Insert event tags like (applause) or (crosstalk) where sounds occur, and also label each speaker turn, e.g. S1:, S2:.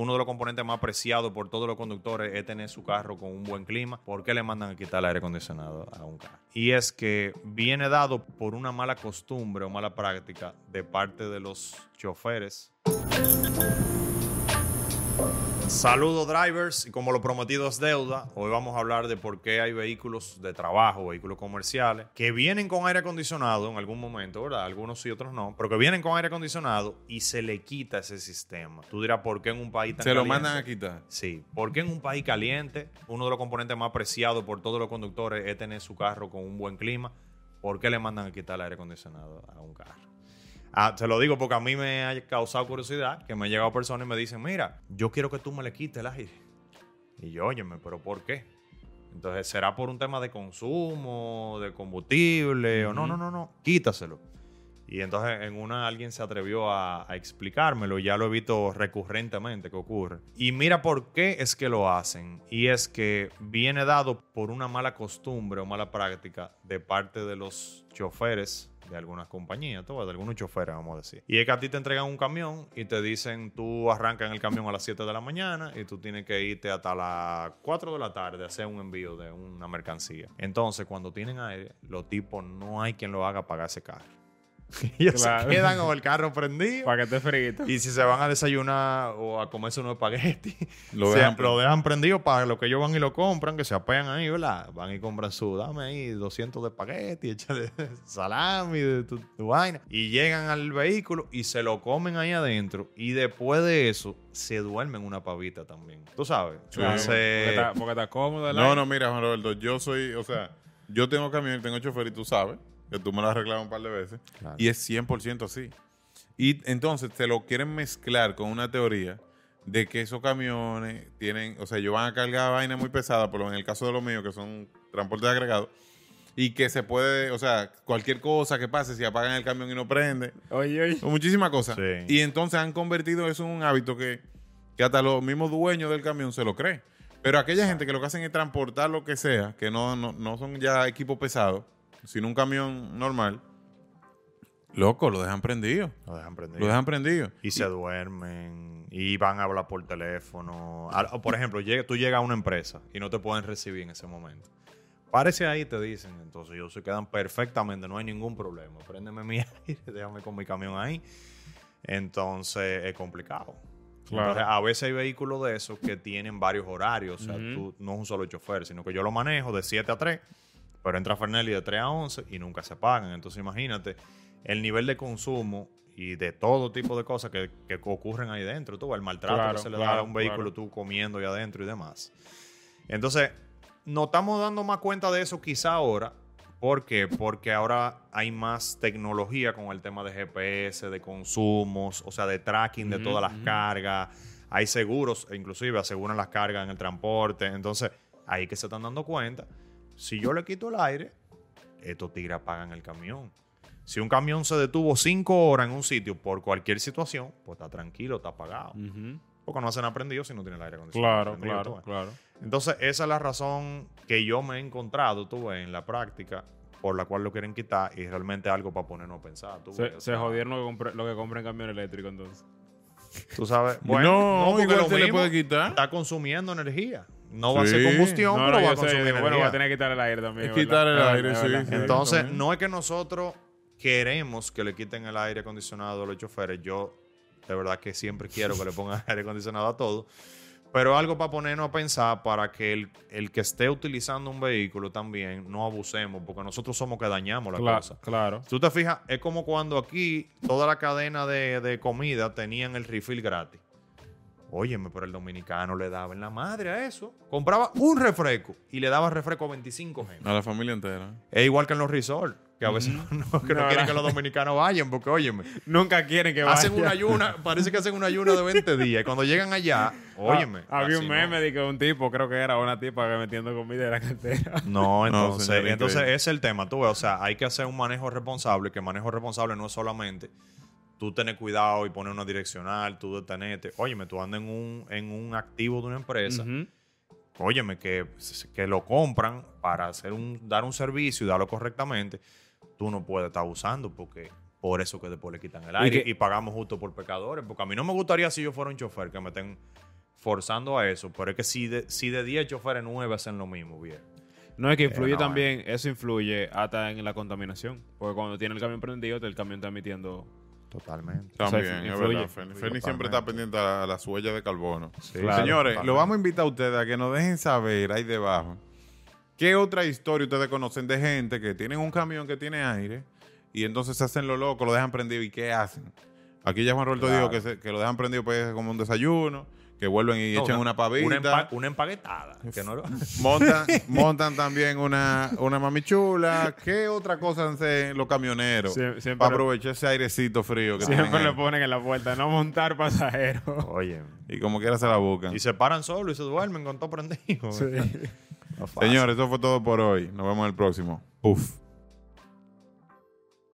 S1: uno de los componentes más apreciados por todos los conductores es tener su carro con un buen clima. ¿Por qué le mandan a quitar el aire acondicionado a un carro? Y es que viene dado por una mala costumbre o mala práctica de parte de los choferes. Saludos drivers y como lo prometido es deuda, hoy vamos a hablar de por qué hay vehículos de trabajo, vehículos comerciales, que vienen con aire acondicionado en algún momento, ¿verdad? Algunos sí, otros no, pero que vienen con aire acondicionado y se le quita ese sistema. Tú dirás, ¿por qué en un país tan
S2: Se lo
S1: caliente?
S2: mandan a quitar.
S1: Sí, porque en un país caliente, uno de los componentes más apreciados por todos los conductores es tener su carro con un buen clima. ¿Por qué le mandan a quitar el aire acondicionado a un carro? Ah, te lo digo porque a mí me ha causado curiosidad que me han llegado personas y me dicen, mira, yo quiero que tú me le quites el aire. Y yo, óyeme, ¿pero por qué? Entonces, ¿será por un tema de consumo, de combustible? O no, no, no, no, quítaselo. Y entonces en una alguien se atrevió a, a explicármelo, ya lo he visto recurrentemente que ocurre. Y mira por qué es que lo hacen. Y es que viene dado por una mala costumbre o mala práctica de parte de los choferes de algunas compañías, todo, de algunos choferes, vamos a decir. Y es que a ti te entregan un camión y te dicen, tú arrancas en el camión a las 7 de la mañana y tú tienes que irte hasta las 4 de la tarde a hacer un envío de una mercancía. Entonces, cuando tienen aire, los tipos no hay quien lo haga pagar ese carro. (laughs) Ellos
S3: Claro.
S1: se quedan con el carro prendido.
S3: Para que esté frito.
S1: Y si se van a desayunar o a comerse unos espaguetis, (laughs)
S2: Lo
S1: se-
S2: dejan
S1: lo dejan prendido para lo que ellos van y lo compran, que se apean ahí, ¿verdad? Van y compran su, dame ahí 200 de espagueti, (laughs) échale salami, de tu, tu vaina. Y llegan al vehículo y se lo comen ahí adentro. Y después de eso, se duermen una pavita también. ¿Tú sabes?
S3: Claro,
S1: Entonces,
S3: porque, está, porque está cómodo
S2: No,
S3: aire.
S2: no, mira, Juan Roberto, yo soy, o sea, yo tengo camión, tengo chofer y tú sabes, que tú me lo has arreglado un par de veces,
S1: Claro.
S2: y es 100% así. Y entonces te lo quieren mezclar con una teoría de que esos camiones tienen, o sea, ellos van a cargar vaina muy pesada, por lo en el caso de los míos, que son transportes agregados, y que se puede, o sea, cualquier cosa que pase, si apagan el camión y no prende,
S3: Oye, oye.
S2: o muchísimas cosas.
S1: Sí.
S2: Y entonces han convertido eso en un hábito que, que hasta los mismos dueños del camión se lo creen. Pero aquella gente que lo que hacen es transportar lo que sea, que no, no, no son ya equipos pesados, sino un camión normal, loco, lo dejan prendido.
S1: lo dejan prendido.
S2: Lo dejan prendido.
S1: Y se duermen y van a hablar por teléfono. O, Por ejemplo, llega- tú llegas a una empresa y no te pueden recibir en ese momento. Párese ahí, te dicen. Entonces ellos se quedan perfectamente, no hay ningún problema. Préndeme mi (laughs) aire, déjame con mi camión ahí. Entonces es complicado.
S3: Claro.
S1: Entonces, a veces hay vehículos de esos que tienen varios horarios. O sea, tú no es un solo chofer, sino que yo lo manejo de 7 a 3, pero entra Fernelli de 3 a 11 y nunca se pagan. Entonces imagínate el nivel de consumo y de todo tipo de cosas que, que ocurren ahí dentro. Tú, el maltrato
S3: Claro,
S1: que se le da a un vehículo,
S3: claro.
S1: tú comiendo ahí adentro y demás. Entonces, nos estamos dando más cuenta de eso quizá ahora. ¿Por qué? Porque ahora hay más tecnología con el tema de GPS, de consumos, o sea, de tracking de todas las cargas. Hay seguros, inclusive aseguran las cargas en el transporte. Entonces, ahí que se están dando cuenta. Si yo le quito el aire, estos tigres apagan el camión. Si un camión se detuvo cinco horas en un sitio por cualquier situación, pues está tranquilo, está apagado. Porque no se han aprendido si no tiene el aire acondicionado.
S3: Claro, claro,
S1: tú
S3: claro.
S1: Entonces, esa es la razón que yo me he encontrado, tú ves, en la práctica, por la cual lo quieren quitar y realmente algo para ponernos a pensar. Tú,
S3: Se, se jodieron lo que, compre- lo que compren camión eléctrico entonces.
S1: Tú sabes. (laughs)
S2: no,
S1: porque
S2: igual
S1: lo
S2: se le
S1: mismo
S2: puede quitar.
S1: Está consumiendo energía. No va a ser combustión,
S3: No,
S1: pero
S3: no,
S1: va a
S3: sé,
S1: consumir
S3: digo,
S1: energía.
S3: bueno, va a tener que quitar el aire también.
S2: Quitar el aire, sí.
S1: Entonces, no es que nosotros queremos que le quiten el aire acondicionado a los choferes. Yo, de verdad que siempre quiero que le pongan (laughs) aire acondicionado a todo. Pero algo para ponernos a pensar para que el, el que esté utilizando un vehículo también no abusemos, porque nosotros somos que dañamos la
S3: Cla-
S1: cosa.
S3: Claro.
S1: Tú te fijas, es como cuando aquí toda la cadena de, de comida tenían el refill gratis. Óyeme, pero el dominicano le daba en la madre a eso. Compraba un refresco y le daba refresco a 25 gente.
S2: A la familia entera.
S1: Es igual que en los resorts, que a veces (laughs) no, que no
S3: No,
S1: quieren que los dominicanos vayan, porque óyeme,
S3: Nunca quieren que
S1: hacen
S3: vaya.
S1: una ayuna, parece que hacen una ayuna de 20 días. Y cuando llegan allá, óyeme.
S3: Ah, había
S1: así
S3: un
S1: no.
S3: meme de que un tipo, creo que era una tipa que metiendo comida en la cartera. (laughs)
S1: No, entonces,
S2: señor,
S1: entonces ese es el tema, tú ves, o sea, hay que hacer un manejo responsable, que manejo responsable no es solamente tú tener cuidado y poner una direccional, tú detenerte. Óyeme, tú andas en un, en un activo de una empresa,
S3: Ujú.
S1: óyeme, que, que lo compran para hacer un, dar un servicio y darlo correctamente, tú no puedes estar usando porque por eso que después le quitan el aire y,
S3: que-
S1: pagamos justo por pecadores. Porque a mí no me gustaría si yo fuera un chofer que me estén forzando a eso. Pero es que si de, si de 10 choferes 9 hacen lo mismo, bien.
S3: No, es que influye también, eso influye hasta en la contaminación. Porque cuando tiene el camión prendido, el camión está emitiendo.
S1: Totalmente.
S2: También,
S3: sea,
S2: es verdad. Ferni,
S3: Influye
S2: Ferni siempre está pendiente a, la- huellas de carbono.
S3: Claro,
S2: Señores,
S1: totalmente.
S2: lo vamos a invitar a ustedes a que nos dejen saber ahí debajo. ¿Qué otra historia ustedes conocen de gente que tienen un camión que tiene aire y entonces se hacen lo loco, lo dejan prendido y qué hacen? Aquí ya Juan Roberto
S1: Claro.
S2: dijo que, se- que lo dejan prendido pues como un desayuno, que vuelven y
S1: No,
S2: echan una pavita.
S1: Una, empa- una empaquetada. Que no lo- (laughs)
S2: Montan, montan también una, una mamichula. ¿Qué otra cosa hacen los camioneros?
S3: Sie- siempre-
S2: para aprovechar ese airecito frío que
S3: Siempre le ponen en la puerta, no montar pasajeros.
S1: Oye.
S2: Y como quiera se la buscan.
S1: Y se paran solo y se duermen con todo prendido. (laughs) No fácil.
S2: Señores, eso fue todo por hoy. Nos vemos en el próximo. Uf.